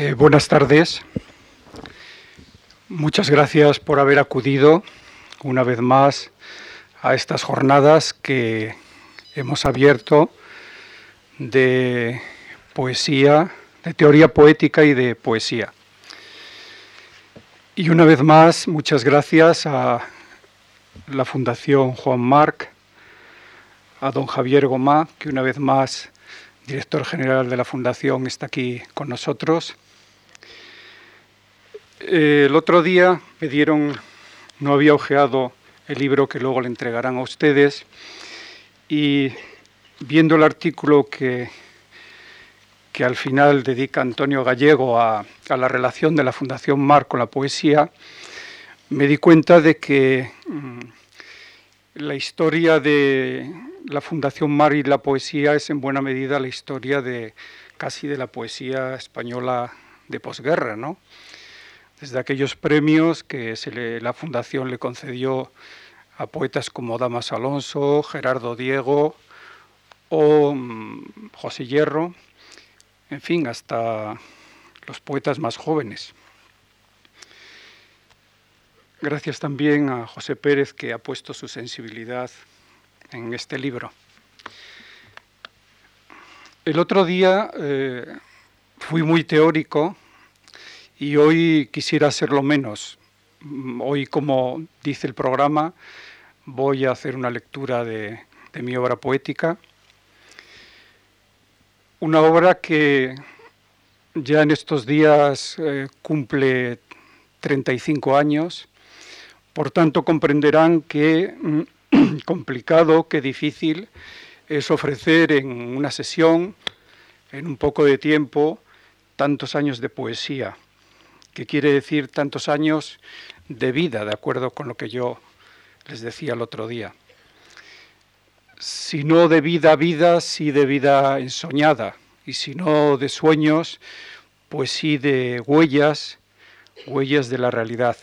Eh, buenas tardes. Muchas gracias por haber acudido una vez más a estas jornadas que hemos abierto de poesía, de teoría poética y de poesía. Y una vez más, muchas gracias a la Fundación Juan Marc, a don Javier Gomá, que una vez más, director general de la Fundación, está aquí con nosotros el otro día me dieron, no había ojeado el libro que luego le entregarán a ustedes y viendo el artículo que, que al final dedica Antonio Gallego a, la relación de la Fundación Mar con la poesía, me di cuenta de que mm, la historia de la Fundación Mar y la poesía es en buena medida la historia de casi de la poesía española de posguerra, ¿no? Desde aquellos premios que la Fundación le concedió a poetas como Damas Alonso, Gerardo Diego o mm, José Hierro, en fin, hasta los poetas más jóvenes. Gracias también a José Pérez que ha puesto su sensibilidad en este libro. El otro día eh, fui muy teórico y hoy quisiera hacerlo menos. Hoy, como dice el programa, voy a hacer una lectura de, mi obra poética. Una obra que ya en estos días eh, cumple 35 años, por tanto comprenderán qué complicado, qué difícil es ofrecer en una sesión, en un poco de tiempo, tantos años de poesía que quiere decir tantos años de vida, de acuerdo con lo que yo les decía el otro día. Si no de vida a vida, sí de vida ensoñada, y si no de sueños, pues sí de huellas, huellas de la realidad,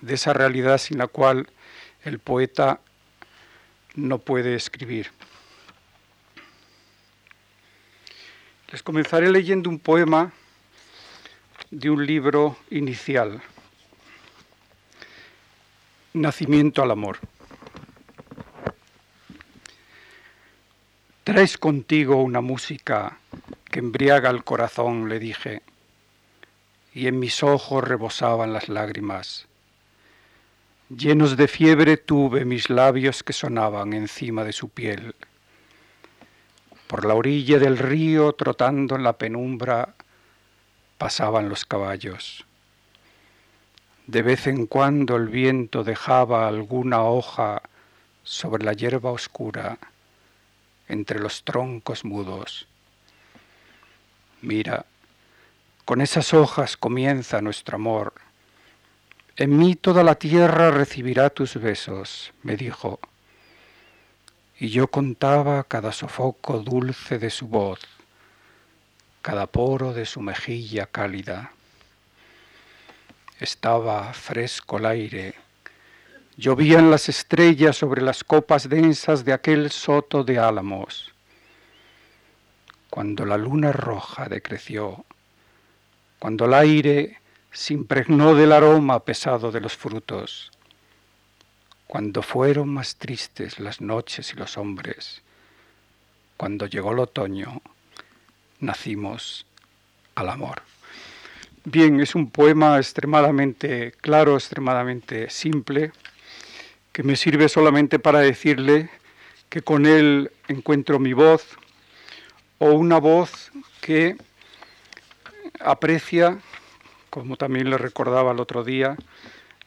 de esa realidad sin la cual el poeta no puede escribir. Les comenzaré leyendo un poema de un libro inicial, Nacimiento al Amor. Traes contigo una música que embriaga el corazón, le dije, y en mis ojos rebosaban las lágrimas. Llenos de fiebre tuve mis labios que sonaban encima de su piel. Por la orilla del río, trotando en la penumbra, pasaban los caballos. De vez en cuando el viento dejaba alguna hoja sobre la hierba oscura, entre los troncos mudos. Mira, con esas hojas comienza nuestro amor. En mí toda la tierra recibirá tus besos, me dijo. Y yo contaba cada sofoco dulce de su voz cada poro de su mejilla cálida. Estaba fresco el aire, llovían las estrellas sobre las copas densas de aquel soto de álamos. Cuando la luna roja decreció, cuando el aire se impregnó del aroma pesado de los frutos, cuando fueron más tristes las noches y los hombres, cuando llegó el otoño, nacimos al amor. Bien, es un poema extremadamente claro, extremadamente simple, que me sirve solamente para decirle que con él encuentro mi voz, o una voz que aprecia, como también le recordaba el otro día,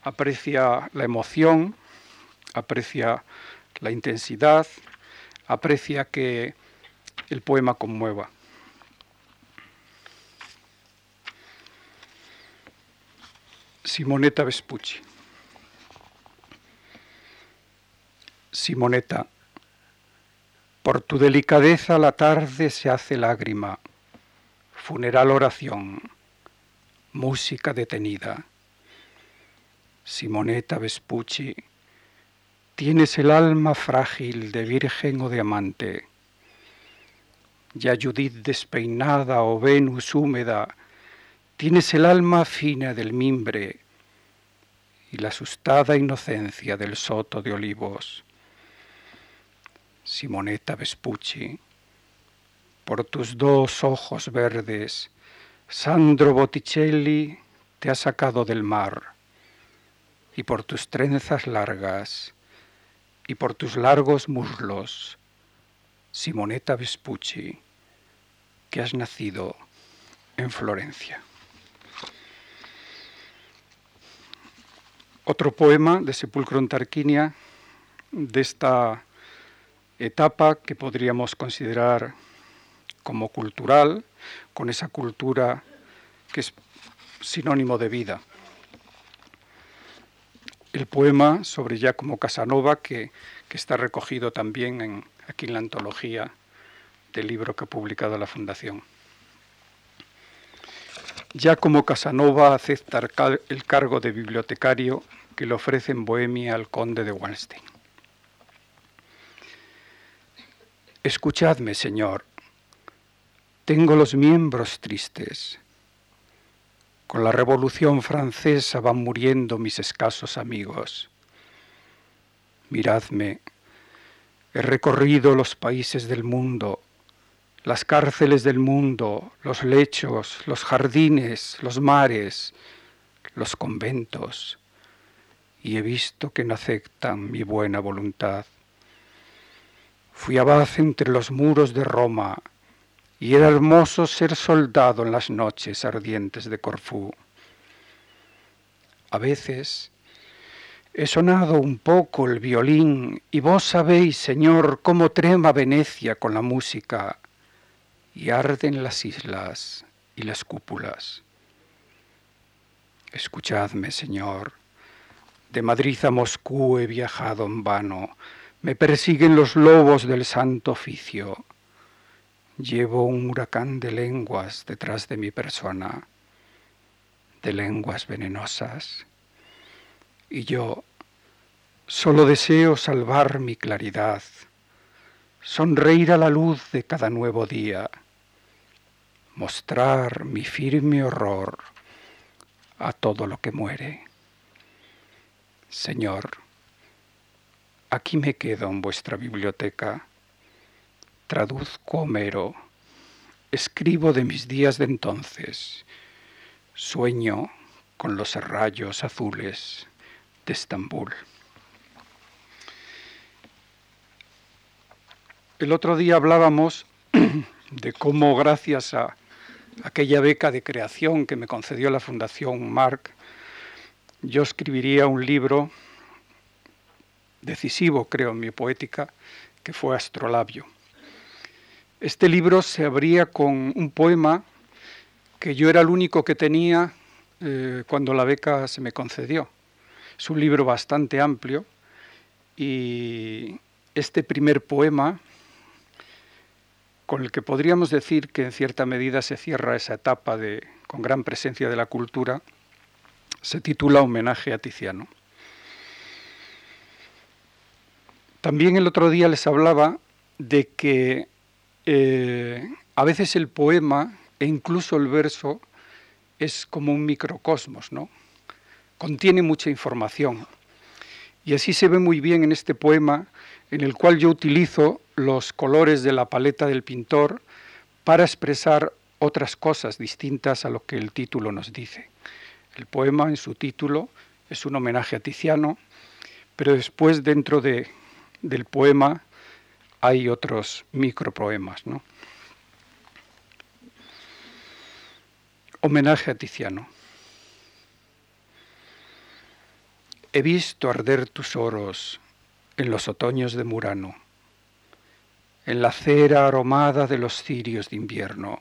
aprecia la emoción, aprecia la intensidad, aprecia que el poema conmueva. Simonetta Vespucci. Simonetta, por tu delicadeza la tarde se hace lágrima, funeral oración, música detenida. Simonetta Vespucci, tienes el alma frágil de virgen o de amante. Ya Judith despeinada o Venus húmeda Tienes el alma fina del mimbre y la asustada inocencia del soto de olivos. Simonetta Vespucci, por tus dos ojos verdes, Sandro Botticelli te ha sacado del mar, y por tus trenzas largas, y por tus largos muslos, Simonetta Vespucci, que has nacido en Florencia. Otro poema de Sepulcro en Tarquinia, de esta etapa que podríamos considerar como cultural, con esa cultura que es sinónimo de vida. El poema sobre Giacomo Casanova, que, que está recogido también aquí en la antología del libro que ha publicado la Fundación. Giacomo Casanova acepta el cargo de bibliotecario que le ofrece en Bohemia al conde de Wallenstein. Escuchadme, Señor, tengo los miembros tristes. Con la Revolución Francesa van muriendo mis escasos amigos. Miradme, he recorrido los países del mundo, las cárceles del mundo, los lechos, los jardines, los mares, los conventos, y he visto que no aceptan mi buena voluntad. Fui abad entre los muros de Roma, y era hermoso ser soldado en las noches ardientes de Corfú. A veces he sonado un poco el violín y vos sabéis, Señor, cómo trema Venecia con la música y arden las islas y las cúpulas. Escuchadme, Señor, de Madrid a Moscú he viajado en vano, me persiguen los lobos del santo oficio Llevo un huracán de lenguas detrás de mi persona, de lenguas venenosas. Y yo solo deseo salvar mi claridad, sonreír a la luz de cada nuevo día, mostrar mi firme horror a todo lo que muere. Señor, aquí me quedo en vuestra biblioteca traduzco Homero, escribo de mis días de entonces, sueño con los rayos azules de Estambul. El otro día hablábamos de cómo gracias a aquella beca de creación que me concedió la Fundación Marc, yo escribiría un libro decisivo, creo, en mi poética, que fue Astrolabio. Este libro se abría con un poema que yo era el único que tenía eh, cuando la beca se me concedió. Es un libro bastante amplio y este primer poema, con el que podríamos decir que en cierta medida se cierra esa etapa de, con gran presencia de la cultura, se titula Homenaje a Tiziano. También el otro día les hablaba de que eh, a veces el poema e incluso el verso es como un microcosmos, ¿no? Contiene mucha información. Y así se ve muy bien en este poema en el cual yo utilizo los colores de la paleta del pintor para expresar otras cosas distintas a lo que el título nos dice. El poema en su título es un homenaje a Tiziano, pero después dentro de, del poema hay otros micropoemas. ¿no? Homenaje a Tiziano. He visto arder tus oros en los otoños de Murano, en la cera aromada de los cirios de invierno.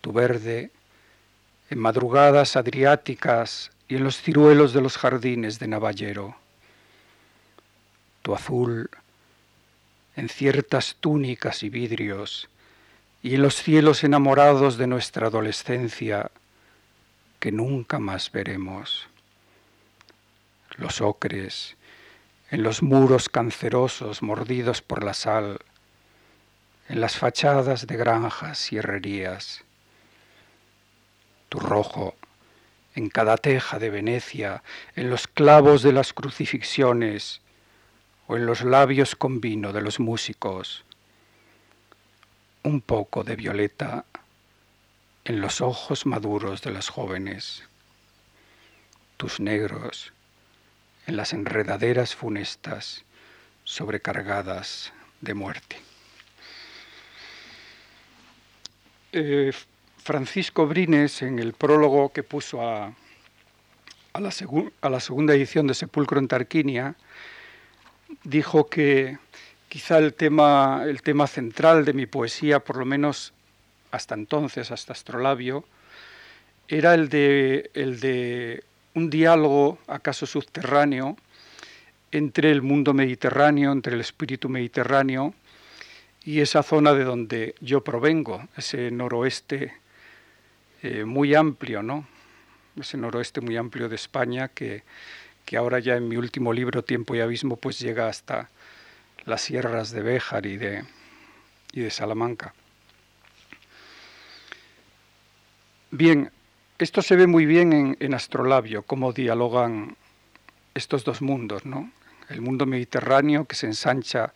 Tu verde en madrugadas adriáticas y en los ciruelos de los jardines de Navallero. Tu azul en ciertas túnicas y vidrios, y en los cielos enamorados de nuestra adolescencia que nunca más veremos. Los ocres, en los muros cancerosos mordidos por la sal, en las fachadas de granjas y herrerías. tu rojo, en cada teja de Venecia, en los clavos de las crucifixiones o en los labios con vino de los músicos, un poco de violeta en los ojos maduros de las jóvenes, tus negros en las enredaderas funestas sobrecargadas de muerte. Eh, Francisco Brines, en el prólogo que puso a, la a, la segunda edición de Sepulcro en Tarquinia, dijo que quizá el tema, el tema central de mi poesía, por lo menos hasta entonces, hasta Astrolabio, era el de, el de un diálogo, acaso subterráneo, entre el mundo mediterráneo, entre el espíritu mediterráneo y esa zona de donde yo provengo, ese noroeste eh, muy amplio, ¿no? Ese noroeste muy amplio de España que, que ahora ya en mi último libro, Tiempo y Abismo, pues llega hasta las sierras de Béjar y de, y de Salamanca. Bien, esto se ve muy bien en, Astrolabio, cómo dialogan estos dos mundos, ¿no? El mundo mediterráneo que se ensancha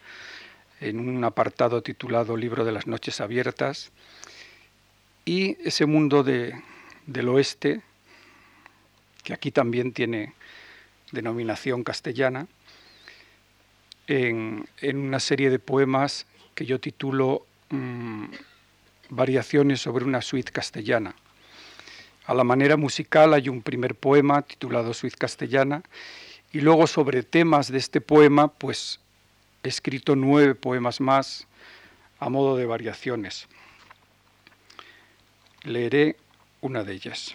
en un apartado titulado Libro de las Noches Abiertas, y ese mundo de, del oeste, que aquí también tiene denominación castellana, en, una serie de poemas que yo titulo mmm, Variaciones sobre una suite castellana. A la manera musical hay un primer poema titulado Suite castellana y luego sobre temas de este poema pues he escrito nueve poemas más a modo de variaciones. Leeré una de ellas.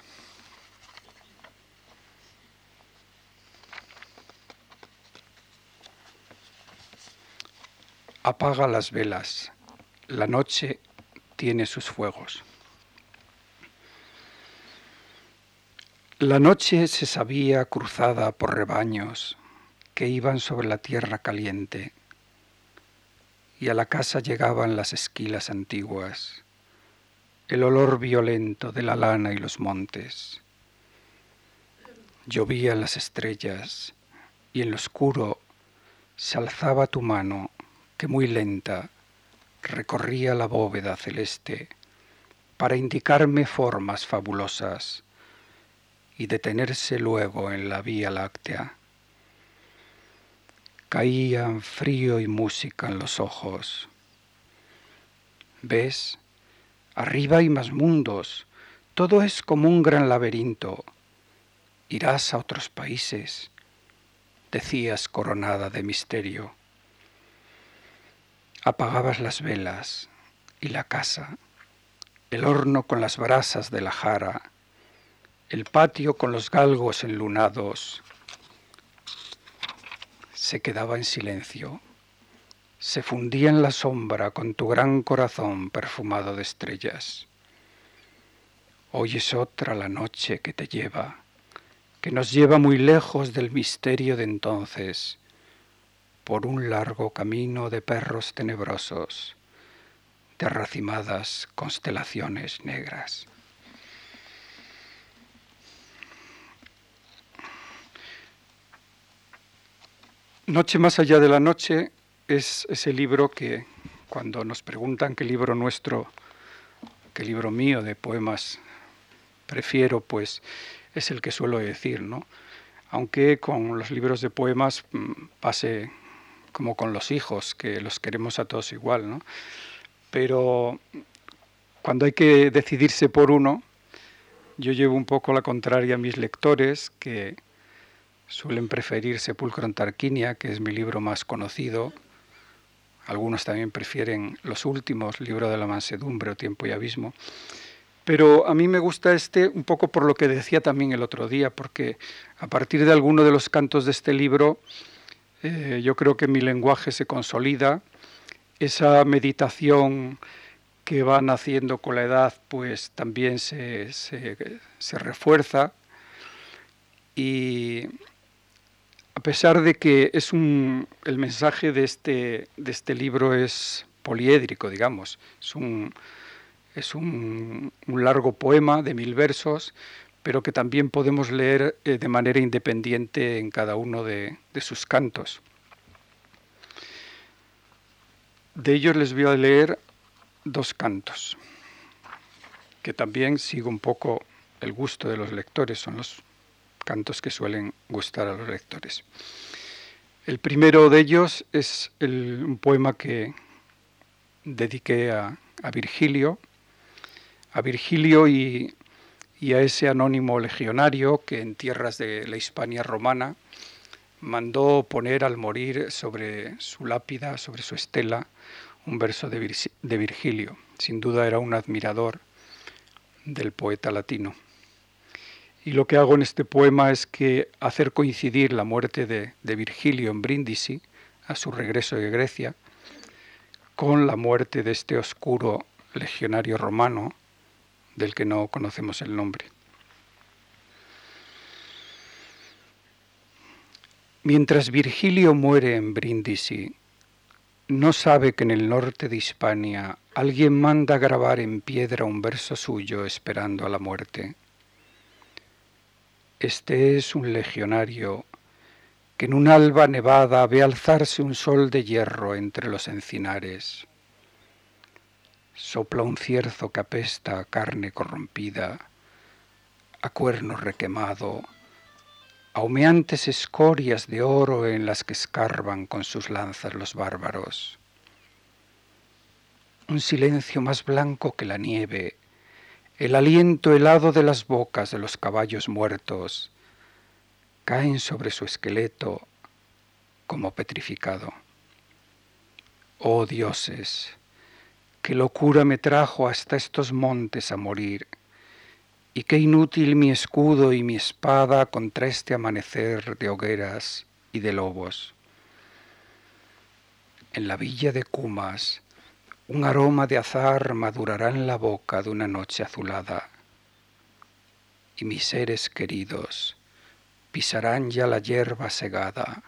Apaga las velas, la noche tiene sus fuegos. La noche se sabía cruzada por rebaños que iban sobre la tierra caliente, y a la casa llegaban las esquilas antiguas, el olor violento de la lana y los montes. Llovían las estrellas, y en lo oscuro se alzaba tu mano que muy lenta recorría la bóveda celeste para indicarme formas fabulosas y detenerse luego en la Vía Láctea. Caían frío y música en los ojos. ¿Ves? Arriba hay más mundos. Todo es como un gran laberinto. Irás a otros países, decías coronada de misterio. Apagabas las velas y la casa, el horno con las brasas de la jara, el patio con los galgos enlunados se quedaba en silencio, se fundía en la sombra con tu gran corazón perfumado de estrellas. Hoy es otra la noche que te lleva, que nos lleva muy lejos del misterio de entonces, por un largo camino de perros tenebrosos, de racimadas constelaciones negras. Noche más allá de la noche es ese libro que cuando nos preguntan qué libro nuestro, qué libro mío de poemas prefiero, pues es el que suelo decir, ¿no? Aunque con los libros de poemas mm, pase como con los hijos, que los queremos a todos igual, ¿no? Pero cuando hay que decidirse por uno, yo llevo un poco la contraria a mis lectores, que Suelen preferir Sepulcro en Tarquinia, que es mi libro más conocido. Algunos también prefieren los últimos, Libro de la Mansedumbre o Tiempo y Abismo. Pero a mí me gusta este un poco por lo que decía también el otro día, porque a partir de alguno de los cantos de este libro, eh, yo creo que mi lenguaje se consolida, esa meditación que van haciendo con la edad, pues también se, se, se refuerza y, a pesar de que es un, el mensaje de este, de este libro es poliédrico, digamos, es un, Es un, largo poema de mil versos, pero que también podemos leer eh, de manera independiente en cada uno de, de sus cantos. De ellos les voy a leer dos cantos, que también sigo un poco el gusto de los lectores, son los cantos que suelen gustar a los lectores. El primero de ellos es un poema que dediqué a, Virgilio, a Virgilio y, a ese anónimo legionario que en tierras de la Hispania romana mandó poner al morir sobre su lápida, sobre su estela, un verso de Virgilio. Sin duda era un admirador del poeta latino. Y lo que hago en este poema es que hacer coincidir la muerte de, Virgilio en Brindisi, a su regreso de Grecia, con la muerte de este oscuro legionario romano del que no conocemos el nombre. Mientras Virgilio muere en Brindisi, no sabe que en el norte de Hispania alguien manda grabar en piedra un verso suyo esperando a la muerte. Este es un legionario que en un alba nevada ve alzarse un sol de hierro entre los encinares. Sopla un cierzo que apesta a carne corrompida, a cuerno requemado, a humeantes escorias de oro en las que escarban con sus lanzas los bárbaros. Un silencio más blanco que la nieve el aliento helado de las bocas de los caballos muertos caen sobre su esqueleto como petrificado. Oh dioses, qué locura me trajo hasta estos montes a morir, y qué inútil mi escudo y mi espada contra este amanecer de hogueras y de lobos. En la villa de Cumas, un aroma de azar madurará en la boca de una noche azulada, y mis seres queridos pisarán ya la hierba segada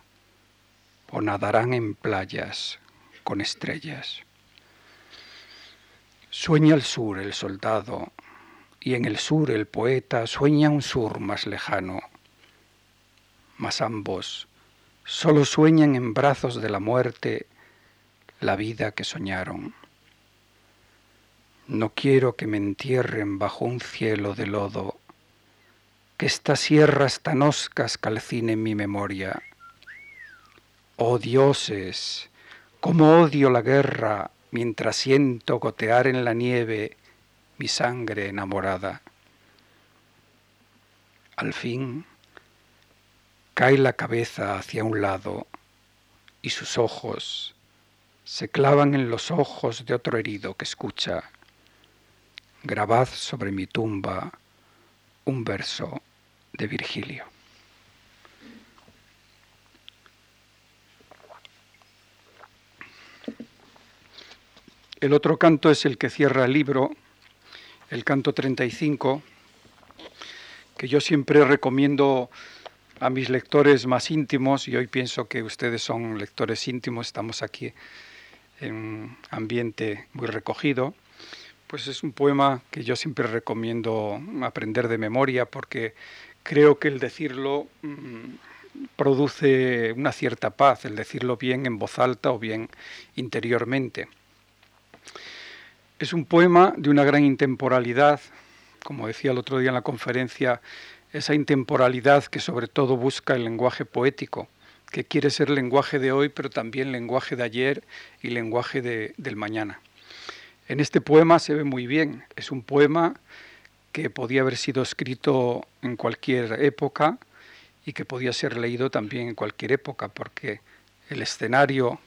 o nadarán en playas con estrellas. Sueña el sur el soldado, y en el sur el poeta sueña un sur más lejano, mas ambos solo sueñan en brazos de la muerte la vida que soñaron. No quiero que me entierren bajo un cielo de lodo, que estas sierras tan oscas calcinen mi memoria. Oh dioses, cómo odio la guerra mientras siento gotear en la nieve mi sangre enamorada. Al fin cae la cabeza hacia un lado y sus ojos se clavan en los ojos de otro herido que escucha grabad sobre mi tumba un verso de Virgilio. El otro canto es el que cierra el libro, el canto 35, que yo siempre recomiendo a mis lectores más íntimos, y hoy pienso que ustedes son lectores íntimos, estamos aquí en un ambiente muy recogido. Pues es un poema que yo siempre recomiendo aprender de memoria porque creo que el decirlo mm, produce una cierta paz, el decirlo bien en voz alta o bien interiormente. Es un poema de una gran intemporalidad, como decía el otro día en la conferencia, esa intemporalidad que sobre todo busca el lenguaje poético, que quiere ser lenguaje de hoy, pero también lenguaje de ayer y lenguaje del mañana. En este poema se ve muy bien, es un poema que podía haber sido escrito en cualquier época y que podía ser leído también en cualquier época, porque el escenario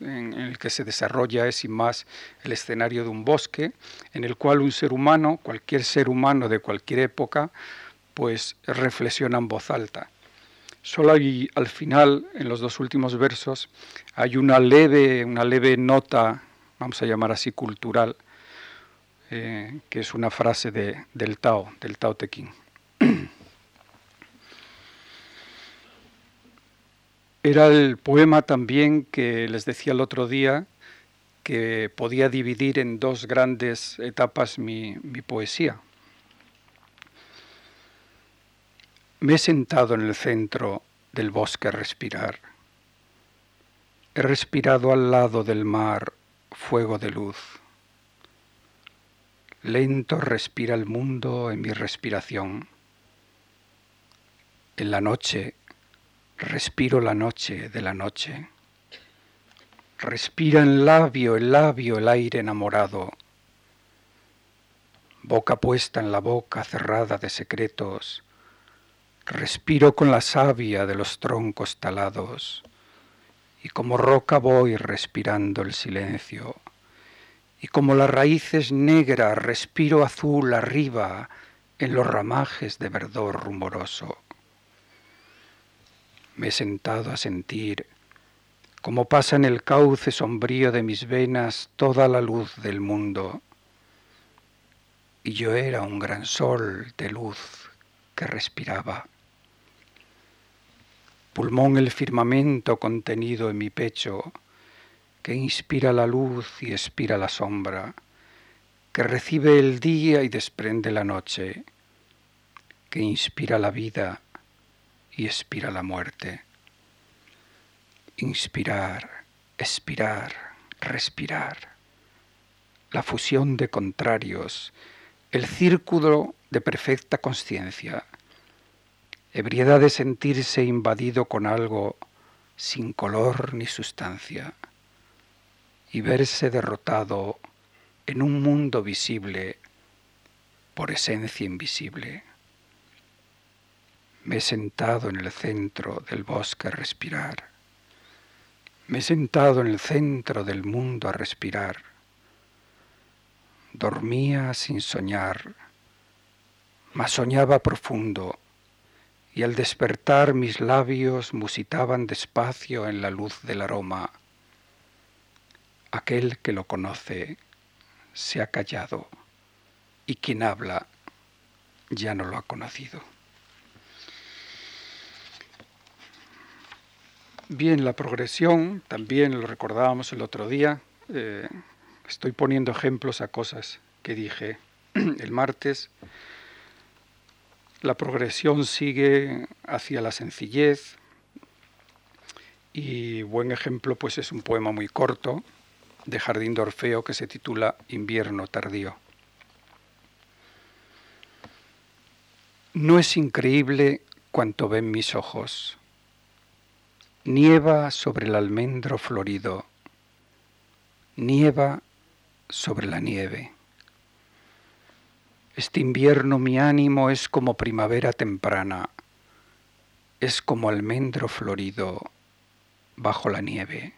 en el que se desarrolla es sin más el escenario de un bosque, en el cual un ser humano, cualquier ser humano de cualquier época, pues reflexiona en voz alta. Solo hay al final, en los dos últimos versos, hay una leve, una leve nota vamos a llamar así, cultural, eh, que es una frase de, del Tao, del Tao Te Ching. Era el poema también que les decía el otro día que podía dividir en dos grandes etapas mi, mi poesía. Me he sentado en el centro del bosque a respirar. He respirado al lado del mar fuego de luz. Lento respira el mundo en mi respiración. En la noche respiro la noche de la noche. Respira en labio el labio el aire enamorado. Boca puesta en la boca cerrada de secretos. Respiro con la savia de los troncos talados. Y como roca voy respirando el silencio. Y como las raíces negras respiro azul arriba en los ramajes de verdor rumoroso. Me he sentado a sentir como pasa en el cauce sombrío de mis venas toda la luz del mundo. Y yo era un gran sol de luz que respiraba. Pulmón el firmamento contenido en mi pecho, que inspira la luz y expira la sombra, que recibe el día y desprende la noche, que inspira la vida y expira la muerte. Inspirar, expirar, respirar, la fusión de contrarios, el círculo de perfecta conciencia, ebriedad de sentirse invadido con algo sin color ni sustancia, y verse derrotado en un mundo visible por esencia invisible. Me he sentado en el centro del bosque a respirar me he sentado en el centro del mundo a respirar. Dormía sin soñar, mas soñaba profundo, y al despertar mis labios musitaban despacio en la luz del aroma. Aquel que lo conoce se ha callado, y quien habla ya no lo ha conocido. Bien, la progresión, también lo recordábamos el otro día. Eh, estoy poniendo ejemplos a cosas que dije el martes. La progresión sigue hacia la sencillez y buen ejemplo pues es un poema muy corto de Jardín de Orfeo que se titula Invierno tardío. No es increíble cuanto ven mis ojos Nieva sobre el almendro florido, nieva sobre la nieve. Este invierno mi ánimo es como primavera temprana, es como almendro florido bajo la nieve.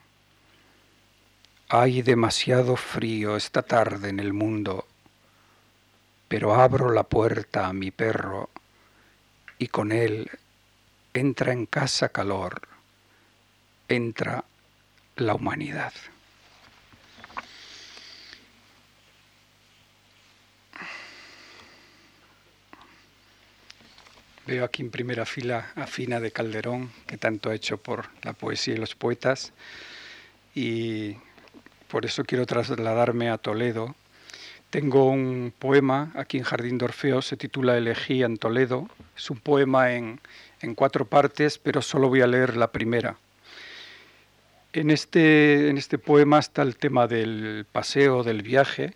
Hay demasiado frío esta tarde en el mundo, pero abro la puerta a mi perro y con él entra en casa calor entra la humanidad. Veo aquí en primera fila a Fina de Calderón, que tanto ha hecho por la poesía y los poetas, y por eso quiero trasladarme a Toledo. Tengo un poema aquí en Jardín de Orfeo, se titula Elegía en Toledo. Es un poema en, en cuatro partes, pero solo voy a leer la primera. En este, en este poema está el tema del paseo, del viaje.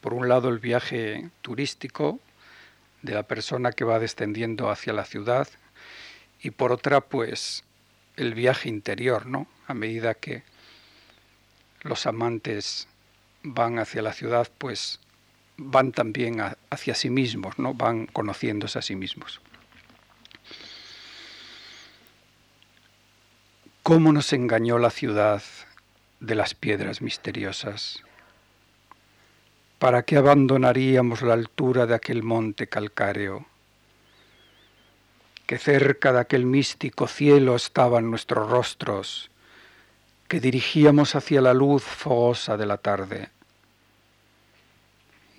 Por un lado, el viaje turístico de la persona que va descendiendo hacia la ciudad y por otra, pues, el viaje interior, ¿no? A medida que los amantes van hacia la ciudad, pues van también hacia sí mismos, ¿no? Van conociéndose a sí mismos. ¿Cómo nos engañó la ciudad de las piedras misteriosas? ¿Para qué abandonaríamos la altura de aquel monte calcáreo? Que cerca de aquel místico cielo estaban nuestros rostros, que dirigíamos hacia la luz fogosa de la tarde.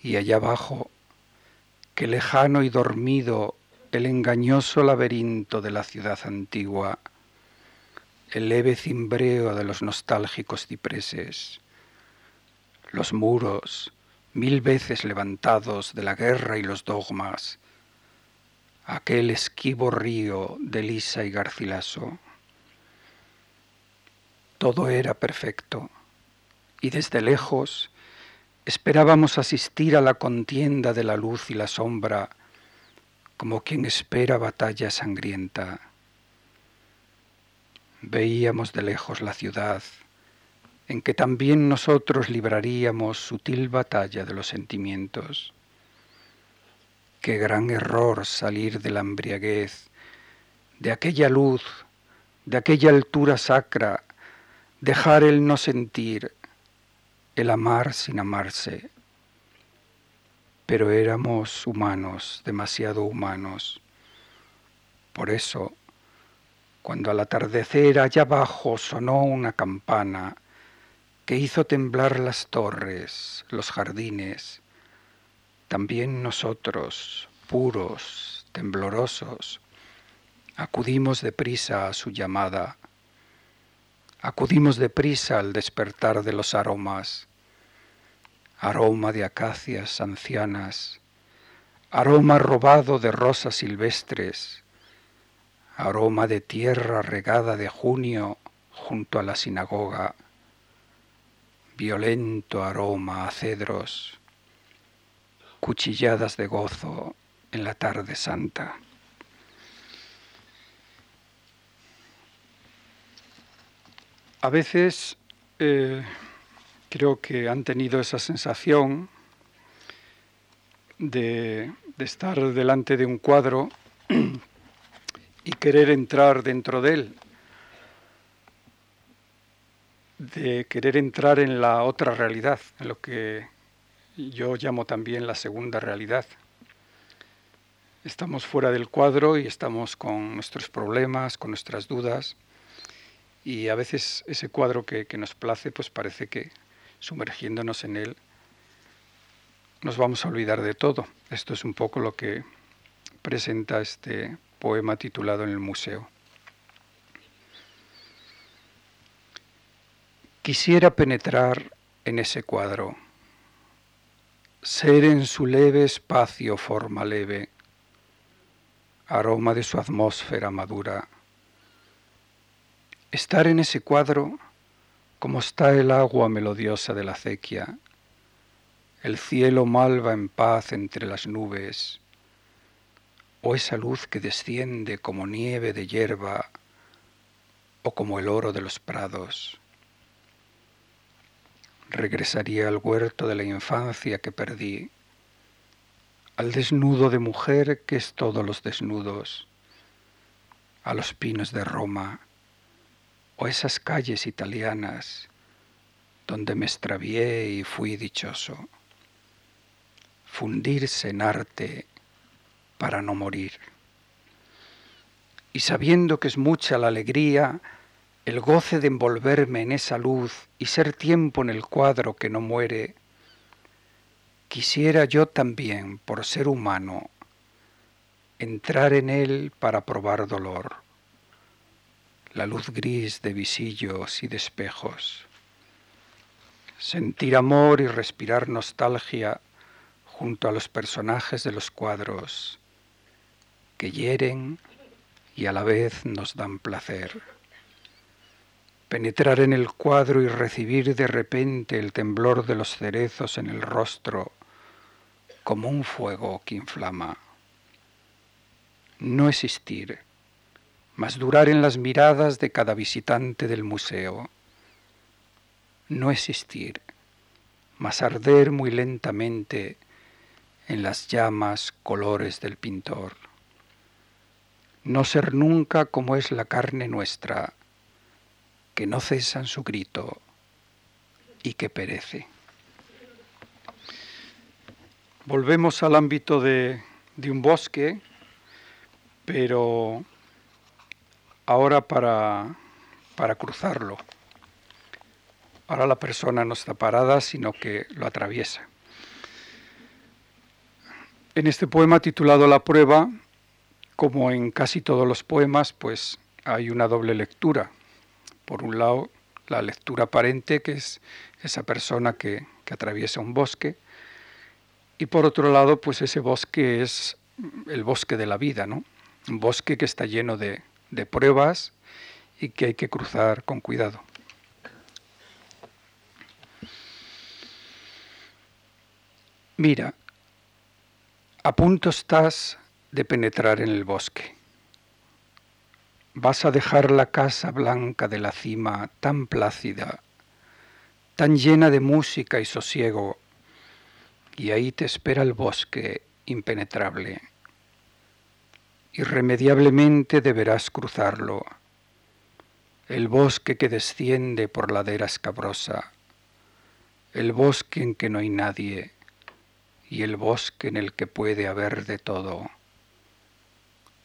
Y allá abajo, que lejano y dormido el engañoso laberinto de la ciudad antigua, el leve cimbreo de los nostálgicos cipreses, los muros, mil veces levantados de la guerra y los dogmas, aquel esquivo río de Lisa y Garcilaso. Todo era perfecto, y desde lejos esperábamos asistir a la contienda de la luz y la sombra como quien espera batalla sangrienta. Veíamos de lejos la ciudad, en que también nosotros libraríamos sutil batalla de los sentimientos. Qué gran error salir de la embriaguez, de aquella luz, de aquella altura sacra, dejar el no sentir, el amar sin amarse. Pero éramos humanos, demasiado humanos. Por eso, cuando al atardecer allá abajo sonó una campana, que hizo temblar las torres, los jardines, también nosotros, puros, temblorosos, acudimos deprisa a su llamada, acudimos deprisa al despertar de los aromas, aroma de acacias ancianas, aroma robado de rosas silvestres, aroma de tierra regada de junio junto a la sinagoga, violento aroma a cedros, cuchilladas de gozo en la tarde santa. A veces eh, creo que han tenido esa sensación de, de estar delante de un cuadro y querer entrar dentro de él de querer entrar en la otra realidad, en lo que yo llamo también la segunda realidad. Estamos fuera del cuadro y estamos con nuestros problemas, con nuestras dudas, y a veces ese cuadro que, que nos place, pues parece que sumergiéndonos en él nos vamos a olvidar de todo. Esto es un poco lo que presenta este poema titulado en el museo. Quisiera penetrar en ese cuadro, ser en su leve espacio forma leve, aroma de su atmósfera madura, estar en ese cuadro como está el agua melodiosa de la acequia, el cielo malva en paz entre las nubes, o esa luz que desciende como nieve de hierba o como el oro de los prados regresaría al huerto de la infancia que perdí, al desnudo de mujer que es todos los desnudos, a los pinos de Roma o esas calles italianas donde me extravié y fui dichoso. Fundirse en arte para no morir. Y sabiendo que es mucha la alegría, el goce de envolverme en esa luz y ser tiempo en el cuadro que no muere, quisiera yo también, por ser humano, entrar en él para probar dolor, la luz gris de visillos y de espejos, sentir amor y respirar nostalgia junto a los personajes de los cuadros que hieren y a la vez nos dan placer penetrar en el cuadro y recibir de repente el temblor de los cerezos en el rostro como un fuego que inflama. No existir, mas durar en las miradas de cada visitante del museo. No existir, mas arder muy lentamente en las llamas colores del pintor. No ser nunca como es la carne nuestra, que no cesan su grito y que perece. Volvemos al ámbito de, un bosque, pero ahora para, para cruzarlo. Ahora la persona no está parada, sino que lo atraviesa. En este poema titulado La prueba, como en casi todos los poemas, pues hay una doble lectura. Por un lado, la lectura aparente, que es esa persona que, que atraviesa un bosque, y por otro lado, pues ese bosque es el bosque de la vida, ¿no? Un bosque que está lleno de, de pruebas y que hay que cruzar con cuidado. Mira, a punto estás de penetrar en el bosque. Vas a dejar la casa blanca de la cima tan plácida, tan llena de música y sosiego, y ahí te espera el bosque impenetrable. Irremediablemente deberás cruzarlo, el bosque que desciende por ladera escabrosa, el bosque en que no hay nadie, y el bosque en el que puede haber de todo.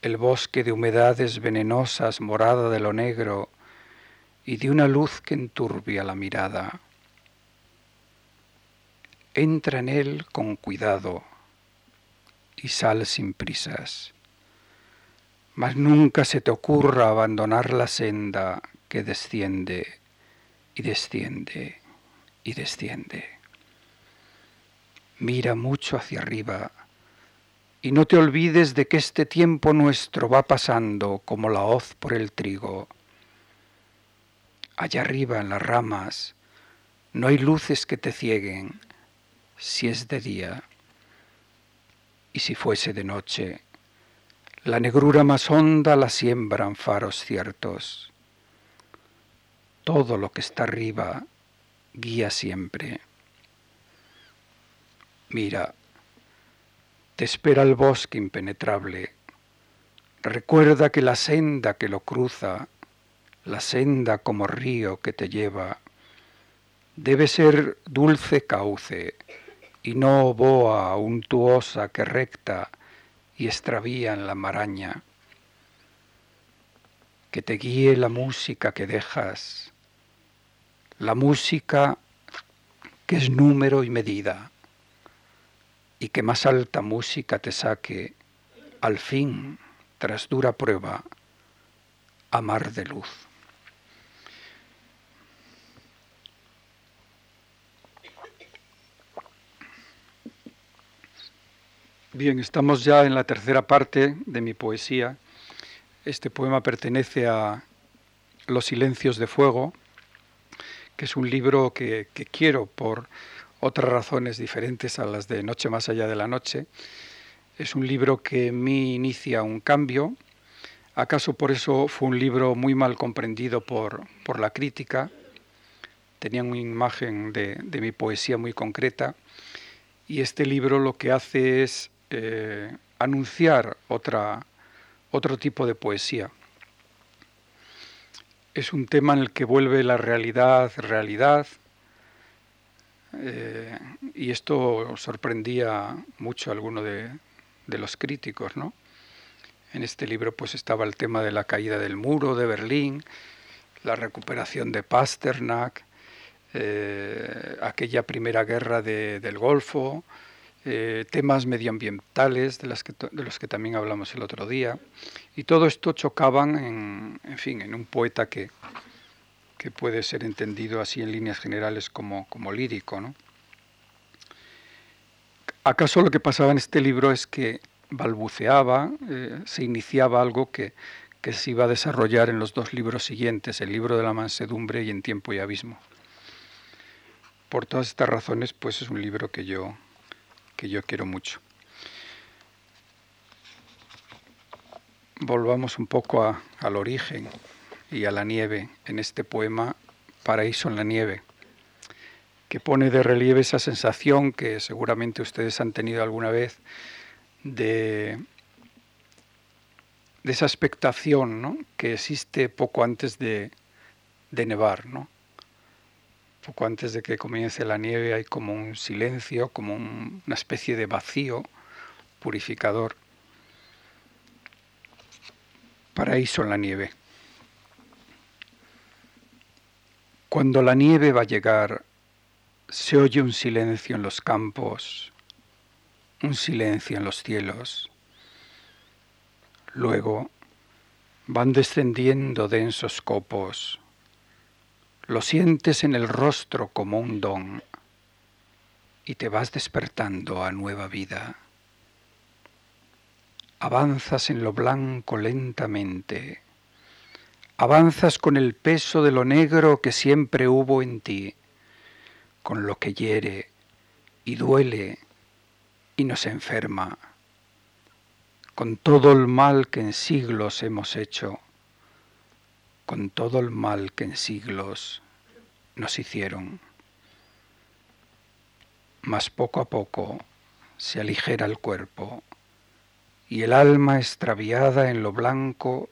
El bosque de humedades venenosas morada de lo negro y de una luz que enturbia la mirada. Entra en él con cuidado y sal sin prisas. Mas nunca se te ocurra abandonar la senda que desciende y desciende y desciende mira mucho hacia arriba y no te olvides de que este tiempo nuestro va pasando como la hoz por el trigo. Allá arriba en las ramas no hay luces que te cieguen si es de día y si fuese de noche. La negrura más honda la siembran faros ciertos. Todo lo que está arriba guía siempre. Mira, te espera el bosque impenetrable. Recuerda que la senda que lo cruza, la senda como río que te lleva, debe ser dulce cauce y no boa untuosa que recta y extravía en la maraña. Que te guíe la música que dejas, la música que es número y medida y que más alta música te saque, al fin, tras dura prueba, a mar de luz. Bien, estamos ya en la tercera parte de mi poesía. Este poema pertenece a Los Silencios de Fuego, que es un libro que, que quiero por otras razones diferentes a las de Noche más allá de la noche. Es un libro que en mí inicia un cambio. ¿Acaso por eso fue un libro muy mal comprendido por, por la crítica? Tenían una imagen de, mi poesía muy concreta y este libro lo que hace es eh, anunciar otra, otro tipo de poesía. Es un tema en el que vuelve la realidad realidad, eh, y esto sorprendía mucho a alguno de, los críticos, ¿no? En este libro pues estaba el tema de la caída del muro de Berlín, la recuperación de Pasternak, eh, aquella primera guerra del Golfo, eh, temas medioambientales de, de, los que también hablamos el otro día, y todo esto chocaban en fin, en un poeta que, que puede ser entendido así en líneas generales como, como lírico. ¿no? ¿Acaso lo que pasaba en este libro es que balbuceaba, eh, se iniciaba algo que, que se iba a desarrollar en los dos libros siguientes, el libro de la mansedumbre y en tiempo y abismo? Por todas estas razones, pues es un libro que yo, que yo quiero mucho. Volvamos un poco al origen y a la nieve en este poema Paraíso en la nieve, que pone de relieve esa sensación que seguramente ustedes han tenido alguna vez de, de esa expectación ¿no? que existe poco antes de, de nevar. ¿no? Poco antes de que comience la nieve hay como un silencio, como una especie de vacío purificador. Paraíso en la nieve. Cuando la nieve va a llegar, se oye un silencio en los campos, un silencio en los cielos. Luego van descendiendo densos copos. Lo sientes en el rostro como un don. y te vas despertando a nueva vida. Avanzas en lo blanco lentamente. Avanzas con el peso de lo negro que siempre hubo en ti, con lo que hiere y duele y nos enferma, con todo el mal que en siglos hemos hecho, con todo el mal que en siglos nos hicieron. Mas poco a poco se aligera el cuerpo y el alma extraviada en lo blanco,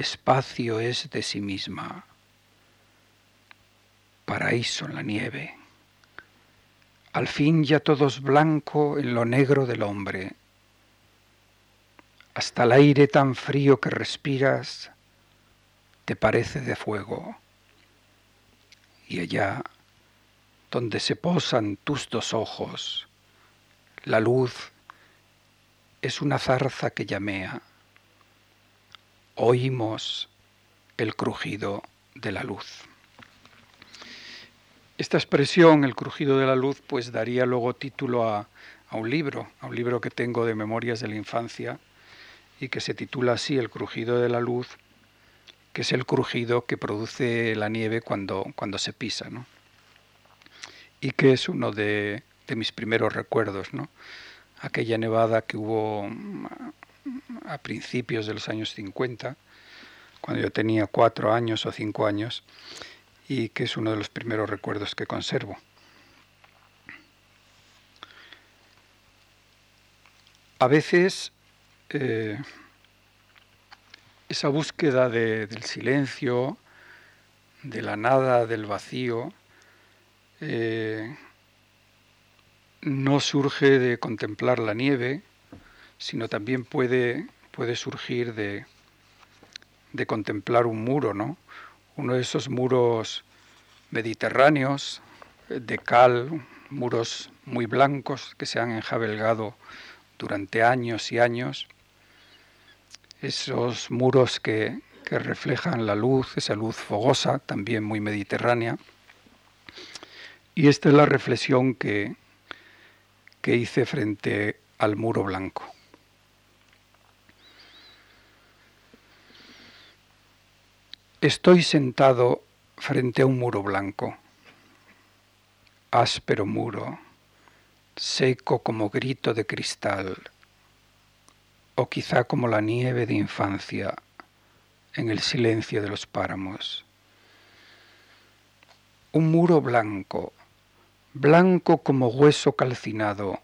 espacio es de sí misma, paraíso en la nieve. Al fin ya todo es blanco en lo negro del hombre, hasta el aire tan frío que respiras te parece de fuego, y allá donde se posan tus dos ojos. La luz es una zarza que llamea. Oímos el crujido de la luz. Esta expresión, el crujido de la luz, pues daría luego título a, a, un libro, a un libro que tengo de memorias de la infancia y que se titula así, El crujido de la luz, que es el crujido que produce la nieve cuando, cuando se pisa. ¿no? y que es uno de, mis primeros recuerdos, ¿no? Aquella nevada que hubo a principios de los años 50, cuando yo tenía cuatro años o cinco años, y que es uno de los primeros recuerdos que conservo. A veces eh, esa búsqueda del silencio, de la nada, del vacío, eh, no surge de contemplar la nieve, sino también puede, puede surgir de, de contemplar un muro, ¿no? Uno de esos muros mediterráneos de cal, muros muy blancos que se han enjabelgado durante años y años, esos muros que, que reflejan la luz, esa luz fogosa, también muy mediterránea, y esta es la reflexión que, que hice frente al muro blanco. Estoy sentado frente a un muro blanco, áspero muro, seco como grito de cristal, o quizá como la nieve de infancia en el silencio de los páramos. Un muro blanco, blanco como hueso calcinado,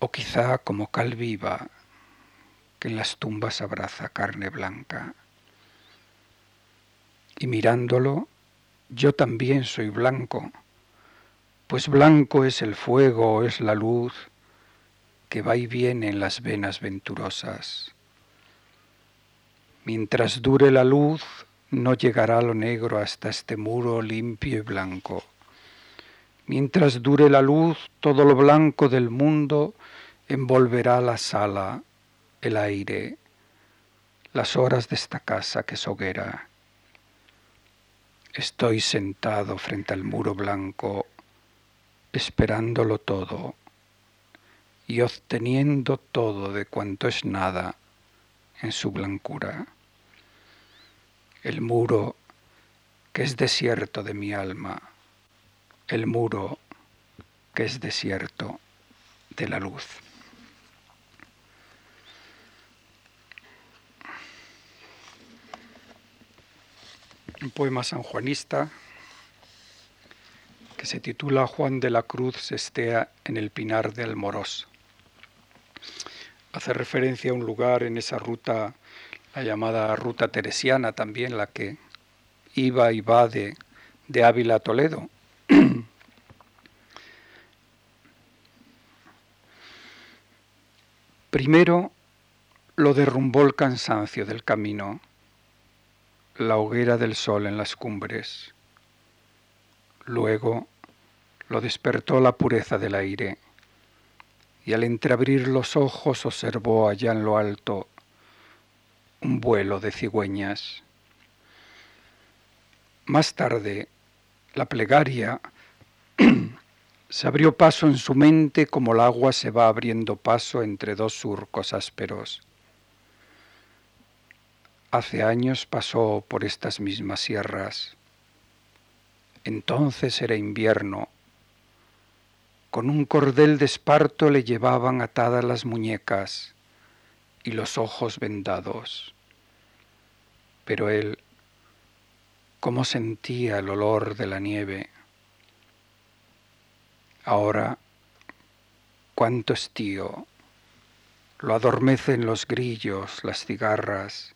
o quizá como cal viva que en las tumbas abraza carne blanca. Y mirándolo, yo también soy blanco, pues blanco es el fuego, es la luz que va y viene en las venas venturosas. Mientras dure la luz, no llegará lo negro hasta este muro limpio y blanco Mientras dure la luz, todo lo blanco del mundo envolverá la sala, el aire, las horas de esta casa que es hoguera. Estoy sentado frente al muro blanco, esperándolo todo y obteniendo todo de cuanto es nada en su blancura. El muro que es desierto de mi alma el muro que es desierto de la luz. Un poema sanjuanista que se titula Juan de la Cruz se estea en el Pinar de Almorós. Hace referencia a un lugar en esa ruta, la llamada ruta teresiana también, la que iba y va de, de Ávila a Toledo, Primero lo derrumbó el cansancio del camino, la hoguera del sol en las cumbres. Luego lo despertó la pureza del aire, y al entreabrir los ojos observó allá en lo alto un vuelo de cigüeñas. Más tarde, la plegaria Se abrió paso en su mente como el agua se va abriendo paso entre dos surcos ásperos. Hace años pasó por estas mismas sierras. Entonces era invierno. Con un cordel de esparto le llevaban atadas las muñecas y los ojos vendados. Pero él, cómo sentía el olor de la nieve, Ahora, cuánto estío, lo adormecen los grillos, las cigarras,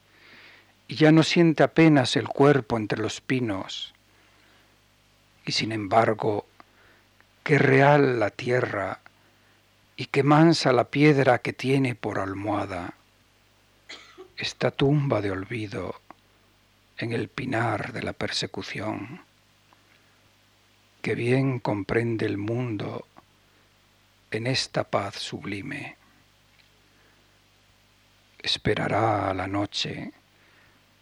y ya no siente apenas el cuerpo entre los pinos. Y sin embargo, qué real la tierra y qué mansa la piedra que tiene por almohada. Esta tumba de olvido en el pinar de la persecución que bien comprende el mundo en esta paz sublime. Esperará a la noche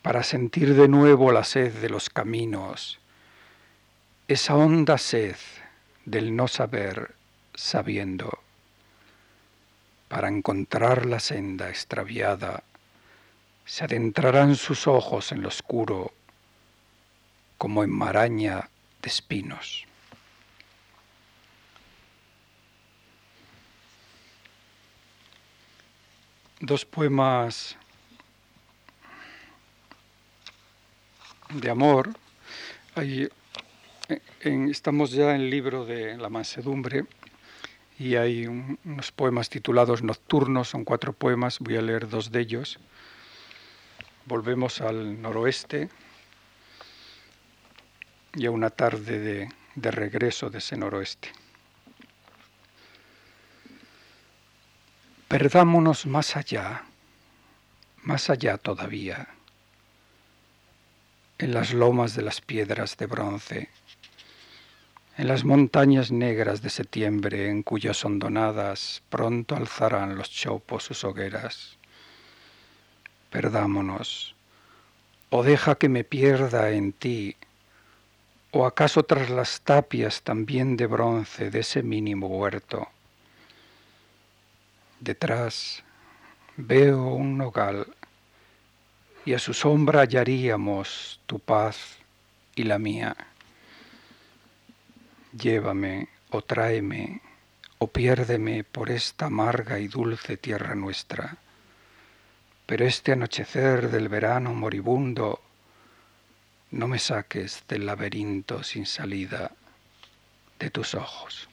para sentir de nuevo la sed de los caminos, esa honda sed del no saber sabiendo, para encontrar la senda extraviada, se adentrarán sus ojos en lo oscuro como en maraña de espinos. dos poemas de amor. estamos ya en el libro de La Mansedumbre y hay unos poemas titulados Nocturnos, son cuatro poemas, voy a leer dos de ellos. Volvemos al noroeste y a una tarde de regreso de ese noroeste. Perdámonos más allá, más allá todavía, en las lomas de las piedras de bronce, en las montañas negras de septiembre en cuyas hondonadas pronto alzarán los chopos sus hogueras. Perdámonos, o deja que me pierda en ti, o acaso tras las tapias también de bronce de ese mínimo huerto Detrás veo un nogal y a su sombra hallaríamos tu paz y la mía. Llévame o tráeme o piérdeme por esta amarga y dulce tierra nuestra. Pero este anochecer del verano moribundo, no me saques del laberinto sin salida de tus ojos.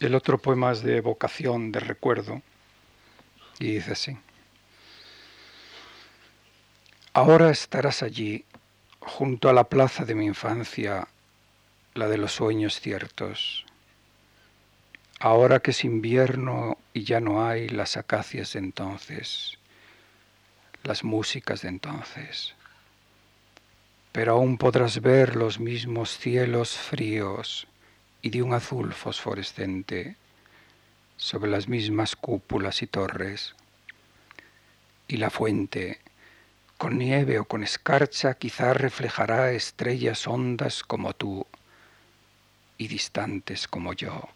El otro poema es de evocación, de recuerdo, y dice así. Ahora estarás allí, junto a la plaza de mi infancia, la de los sueños ciertos. Ahora que es invierno y ya no hay las acacias de entonces, las músicas de entonces, pero aún podrás ver los mismos cielos fríos, y de un azul fosforescente sobre las mismas cúpulas y torres. Y la fuente, con nieve o con escarcha, quizá reflejará estrellas hondas como tú y distantes como yo.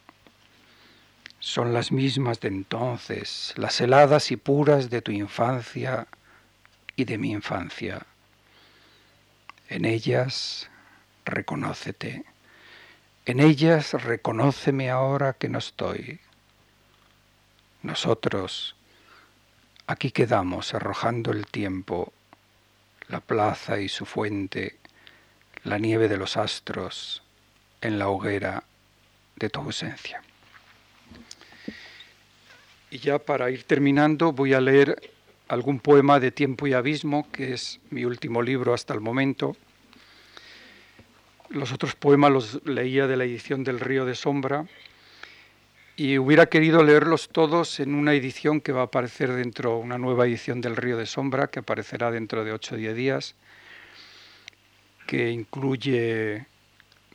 Son las mismas de entonces, las heladas y puras de tu infancia y de mi infancia. En ellas reconócete en ellas reconóceme ahora que no estoy. Nosotros aquí quedamos arrojando el tiempo, la plaza y su fuente, la nieve de los astros, en la hoguera de tu ausencia. Y ya para ir terminando voy a leer algún poema de Tiempo y Abismo, que es mi último libro hasta el momento los otros poemas los leía de la edición del Río de Sombra y hubiera querido leerlos todos en una edición que va a aparecer dentro, una nueva edición del Río de Sombra, que aparecerá dentro de 8 o 10 días, que incluye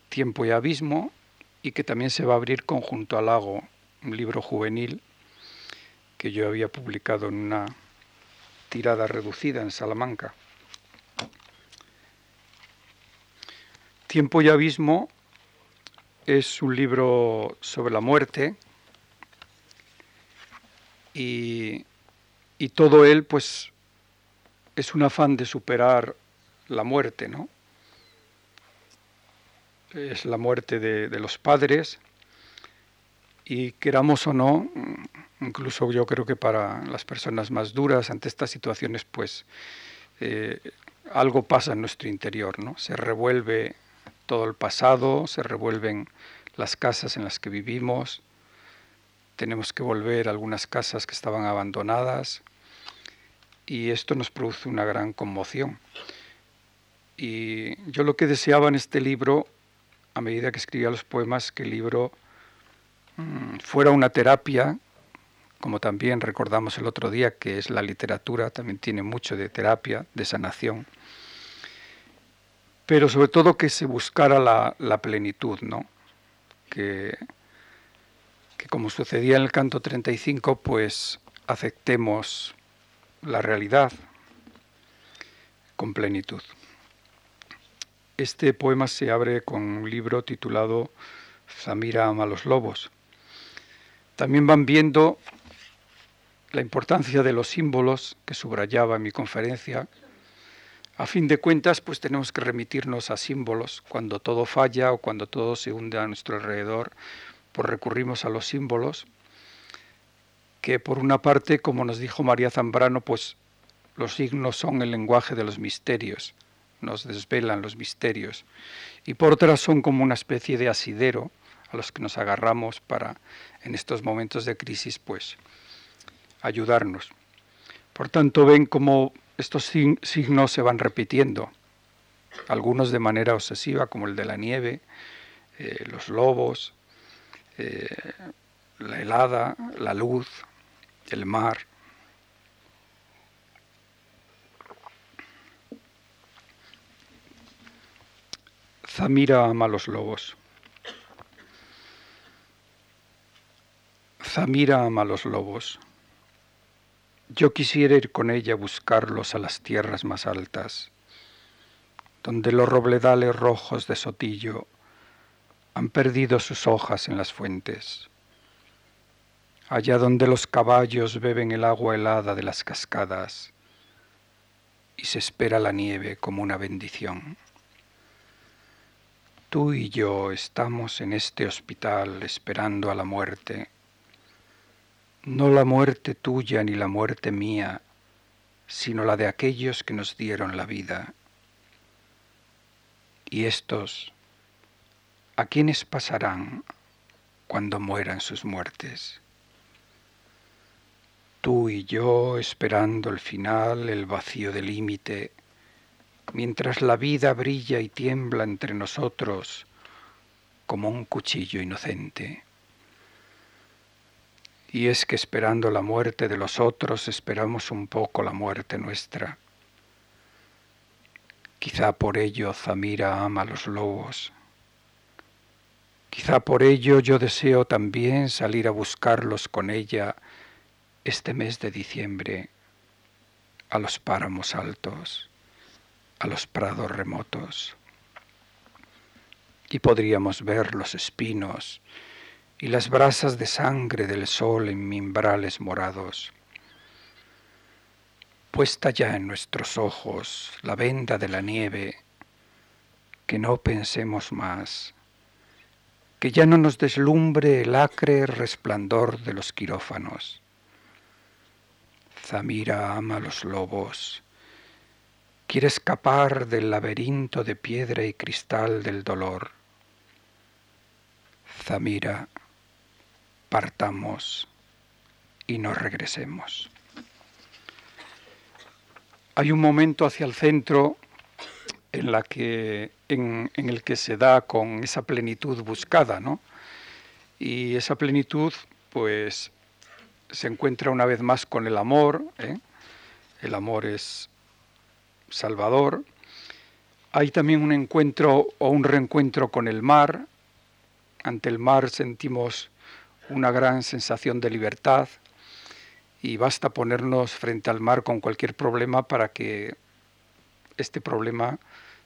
Tiempo y Abismo y que también se va a abrir conjunto al lago, un libro juvenil que yo había publicado en una tirada reducida en Salamanca. Tiempo y Abismo es un libro sobre la muerte y, y todo él pues es un afán de superar la muerte, ¿no? Es la muerte de, de los padres y queramos o no, incluso yo creo que para las personas más duras ante estas situaciones, pues eh, algo pasa en nuestro interior, ¿no? Se revuelve todo el pasado, se revuelven las casas en las que vivimos, tenemos que volver a algunas casas que estaban abandonadas y esto nos produce una gran conmoción. Y yo lo que deseaba en este libro, a medida que escribía los poemas, que el libro mm, fuera una terapia como también recordamos el otro día que es la literatura, también tiene mucho de terapia, de sanación, pero sobre todo que se buscara la, plenitud, ¿no? Que, que como sucedía en el canto 35, pues aceptemos la realidad con plenitud. Este poema se abre con un libro titulado Zamira ama a los lobos. También van viendo la importancia de los símbolos que subrayaba en mi conferencia. A fin de cuentas, pues tenemos que remitirnos a símbolos. Cuando todo falla o cuando todo se hunde a nuestro alrededor, pues recurrimos a los símbolos, que por una parte, como nos dijo María Zambrano, pues los signos son el lenguaje de los misterios, nos desvelan los misterios, y por otra son como una especie de asidero a los que nos agarramos para, en estos momentos de crisis, pues ayudarnos. Por tanto, ven cómo estos signos se van repitiendo, algunos de manera obsesiva, como el de la nieve, eh, los lobos, eh, la helada, la luz, el mar. Zamira ama los lobos. Zamira ama los lobos. Yo quisiera ir con ella a buscarlos a las tierras más altas, donde los robledales rojos de Sotillo han perdido sus hojas en las fuentes, allá donde los caballos beben el agua helada de las cascadas y se espera la nieve como una bendición. Tú y yo estamos en este hospital esperando a la muerte no la muerte tuya ni la muerte mía, sino la de aquellos que nos dieron la vida. Y estos, ¿a quiénes pasarán cuando mueran sus muertes? Tú y yo esperando el final, el vacío del límite, mientras la vida brilla y tiembla entre nosotros como un cuchillo inocente. Y es que esperando la muerte de los otros esperamos un poco la muerte nuestra. Quizá por ello Zamira ama a los lobos. Quizá por ello yo deseo también salir a buscarlos con ella este mes de diciembre a los páramos altos, a los prados remotos. Y podríamos ver los espinos, y las brasas de sangre del sol en mimbrales morados. Puesta ya en nuestros ojos la venda de la nieve, que no pensemos más, que ya no nos deslumbre el acre resplandor de los quirófanos. Zamira ama los lobos, quiere escapar del laberinto de piedra y cristal del dolor. Zamira partamos y nos regresemos. Hay un momento hacia el centro en, la que, en, el que se da con esa plenitud buscada, ¿no? Y esa plenitud, pues, se encuentra una vez más con el amor. ¿eh? El amor es salvador. Hay también un encuentro o un reencuentro con el mar. Ante el mar sentimos una gran sensación de libertad y basta ponernos frente al mar con cualquier problema para que este problema,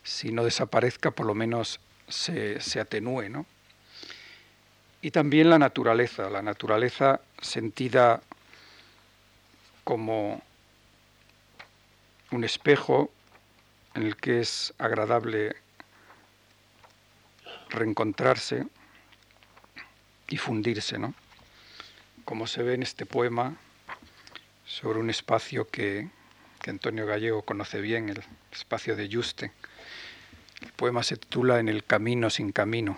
si no desaparezca, por lo menos se, se atenúe, ¿no? Y también la naturaleza, la naturaleza sentida como un espejo en el que es agradable reencontrarse y fundirse, ¿no? Como se ve en este poema sobre un espacio que, que Antonio Gallego conoce bien, el espacio de Juste. El poema se titula En el camino sin camino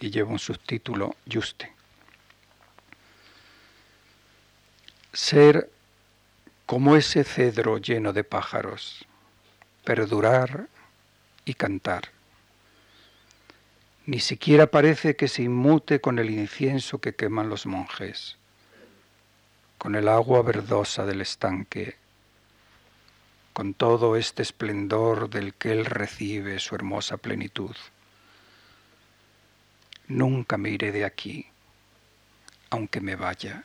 y lleva un subtítulo Juste. Ser como ese cedro lleno de pájaros, perdurar y cantar. Ni siquiera parece que se inmute con el incienso que queman los monjes, con el agua verdosa del estanque, con todo este esplendor del que él recibe su hermosa plenitud. Nunca me iré de aquí, aunque me vaya.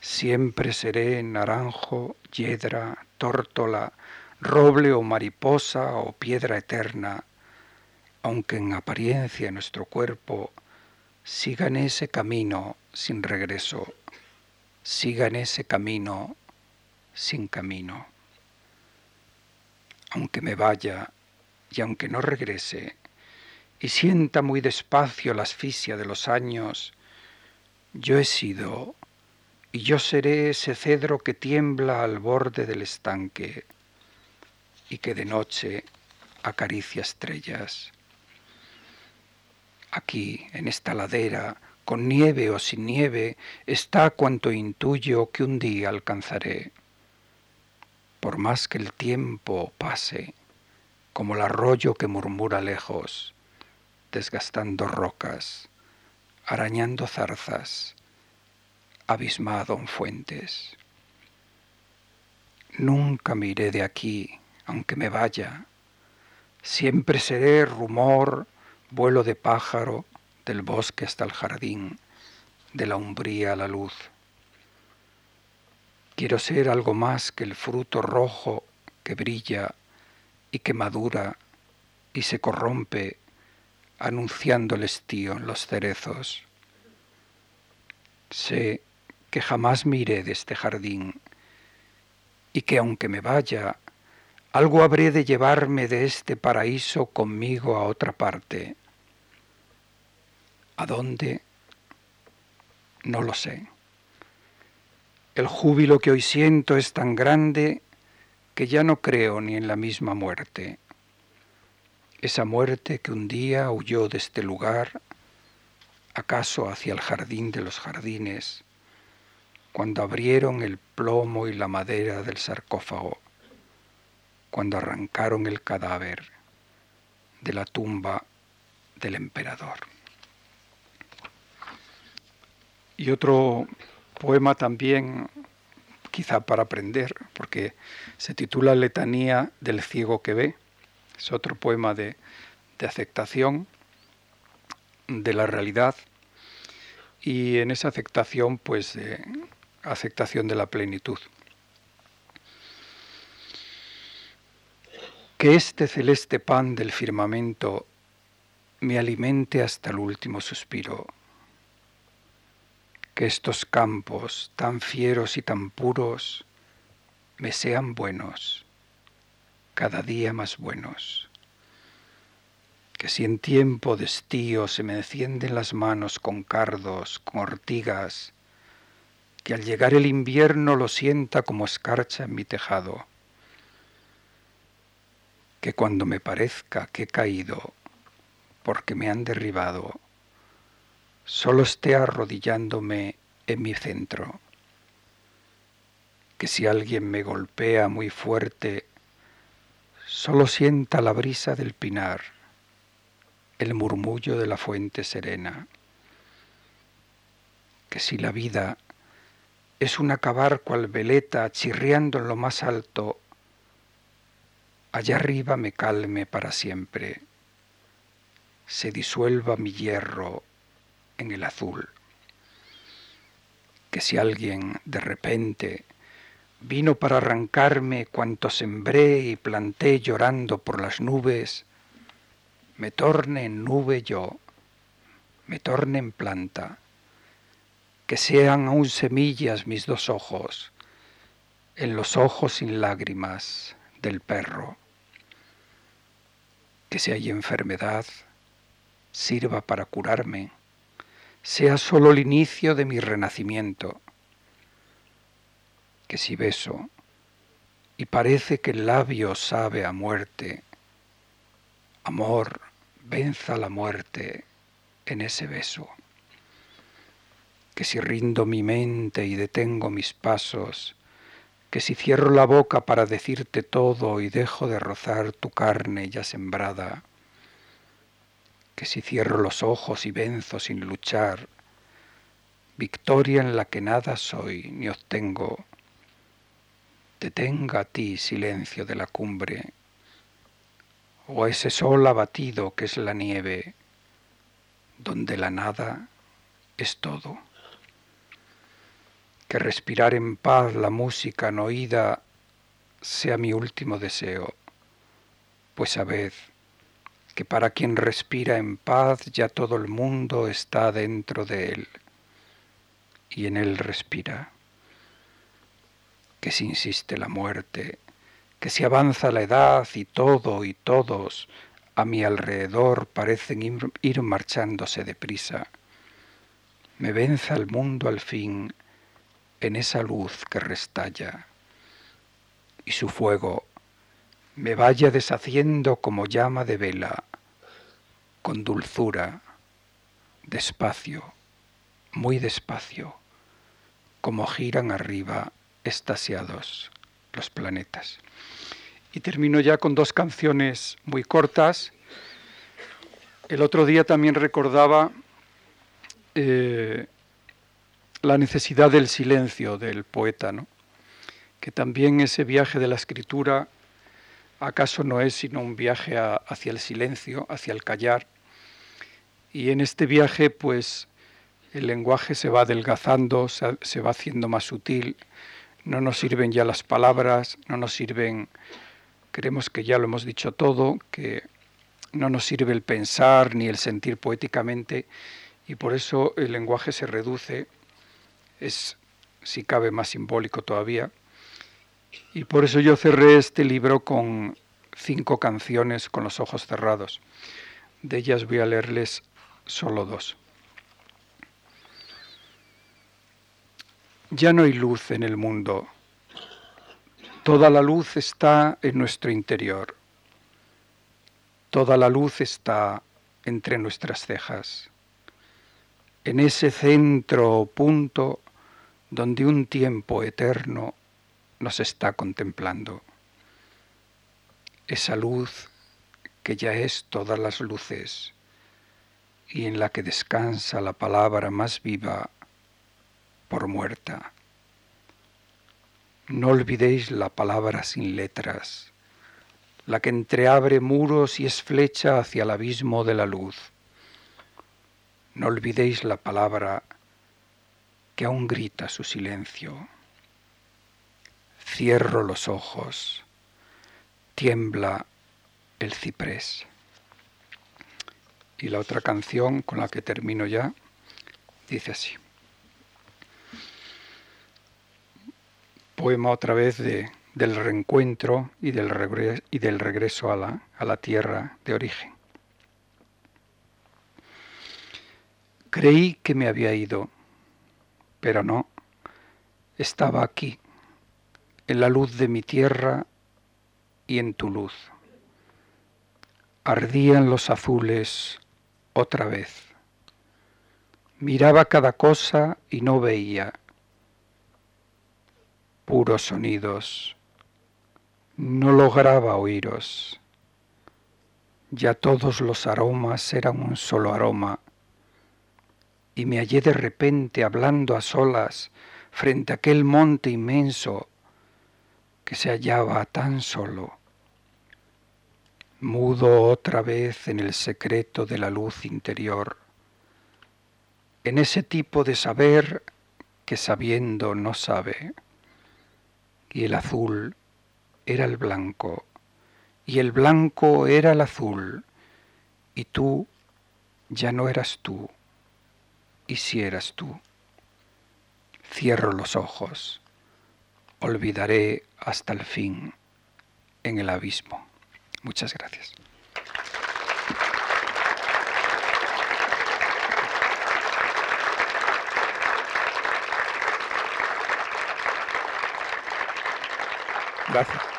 Siempre seré naranjo, hiedra, tórtola, roble o mariposa o piedra eterna, aunque en apariencia nuestro cuerpo siga en ese camino sin regreso, siga en ese camino sin camino. Aunque me vaya y aunque no regrese, y sienta muy despacio la asfixia de los años, yo he sido y yo seré ese cedro que tiembla al borde del estanque y que de noche acaricia estrellas. Aquí, en esta ladera, con nieve o sin nieve, está cuanto intuyo que un día alcanzaré. Por más que el tiempo pase, como el arroyo que murmura lejos, desgastando rocas, arañando zarzas, abismado en fuentes. Nunca me iré de aquí, aunque me vaya. Siempre seré rumor, vuelo de pájaro, del bosque hasta el jardín, de la umbría a la luz. Quiero ser algo más que el fruto rojo que brilla y que madura y se corrompe anunciando el estío en los cerezos. Sé que jamás miré de este jardín y que aunque me vaya, algo habré de llevarme de este paraíso conmigo a otra parte. ¿A dónde? No lo sé. El júbilo que hoy siento es tan grande que ya no creo ni en la misma muerte esa muerte que un día huyó de este lugar, acaso hacia el jardín de los jardines, cuando abrieron el plomo y la madera del sarcófago, cuando arrancaron el cadáver de la tumba del emperador. Y otro poema también, quizá para aprender, porque se titula Letanía del ciego que ve es otro poema de, aceptación de la realidad y en esa aceptación, pues, aceptación de la plenitud. Que este celeste pan del firmamento me alimente hasta el último suspiro. Que estos campos tan fieros y tan puros me sean buenos cada día más buenos. Que si en tiempo de estío se me encienden las manos con cardos, con ortigas, que al llegar el invierno lo sienta como escarcha en mi tejado. Que cuando me parezca que he caído, porque me han derribado, solo esté arrodillándome en mi centro. Que si alguien me golpea muy fuerte Solo sienta la brisa del pinar, el murmullo de la fuente serena. Que si la vida es un acabar cual veleta chirriando en lo más alto, allá arriba me calme para siempre, se disuelva mi hierro en el azul. Que si alguien de repente vino para arrancarme cuanto sembré y planté llorando por las nubes, me torne en nube yo, me torne en planta, que sean aún semillas mis dos ojos, en los ojos sin lágrimas del perro, que si hay enfermedad, sirva para curarme, sea solo el inicio de mi renacimiento, que si beso y parece que el labio sabe a muerte, amor, venza la muerte en ese beso, que si rindo mi mente y detengo mis pasos, que si cierro la boca para decirte todo y dejo de rozar tu carne ya sembrada, que si cierro los ojos y venzo sin luchar, victoria en la que nada soy ni obtengo, detenga a ti silencio de la cumbre, o ese sol abatido que es la nieve, donde la nada es todo. Que respirar en paz la música no oída sea mi último deseo, pues sabed que para quien respira en paz ya todo el mundo está dentro de él y en él respira. Que si insiste la muerte, que si avanza la edad y todo y todos a mi alrededor parecen ir marchándose deprisa, me venza el mundo al fin en esa luz que restalla y su fuego me vaya deshaciendo como llama de vela, con dulzura, despacio, muy despacio, como giran arriba estasiados los planetas. Y termino ya con dos canciones muy cortas. El otro día también recordaba eh, la necesidad del silencio del poeta, ¿no? que también ese viaje de la escritura acaso no es sino un viaje hacia el silencio, hacia el callar. Y en este viaje, pues, el lenguaje se va adelgazando, se, se va haciendo más sutil, no nos sirven ya las palabras, no nos sirven, creemos que ya lo hemos dicho todo, que no nos sirve el pensar ni el sentir poéticamente, y por eso el lenguaje se reduce, es, si cabe, más simbólico todavía. Y por eso yo cerré este libro con cinco canciones con los ojos cerrados. De ellas voy a leerles solo dos. Ya no hay luz en el mundo. Toda la luz está en nuestro interior. Toda la luz está entre nuestras cejas. En ese centro o punto donde un tiempo eterno nos está contemplando. Esa luz que ya es todas las luces y en la que descansa la palabra más viva por muerta. No olvidéis la palabra sin letras, la que entreabre muros y es flecha hacia el abismo de la luz. No olvidéis la palabra que aún grita su silencio Cierro los ojos, tiembla el ciprés. Y la otra canción con la que termino ya dice así. Poema otra vez de, del reencuentro y del, regreso, y del regreso a la, a la tierra de origen. Creí que me había ido, pero no, estaba aquí en la luz de mi tierra y en tu luz. Ardían los azules otra vez. Miraba cada cosa y no veía. Puros sonidos. No lograba oíros. Ya todos los aromas eran un solo aroma. Y me hallé de repente hablando a solas frente a aquel monte inmenso que se hallaba tan solo, mudo otra vez en el secreto de la luz interior, en ese tipo de saber que sabiendo no sabe, y el azul era el blanco, y el blanco era el azul, y tú ya no eras tú, y si eras tú. Cierro los ojos, olvidaré hasta el fin en el abismo. Muchas gracias. Gracias.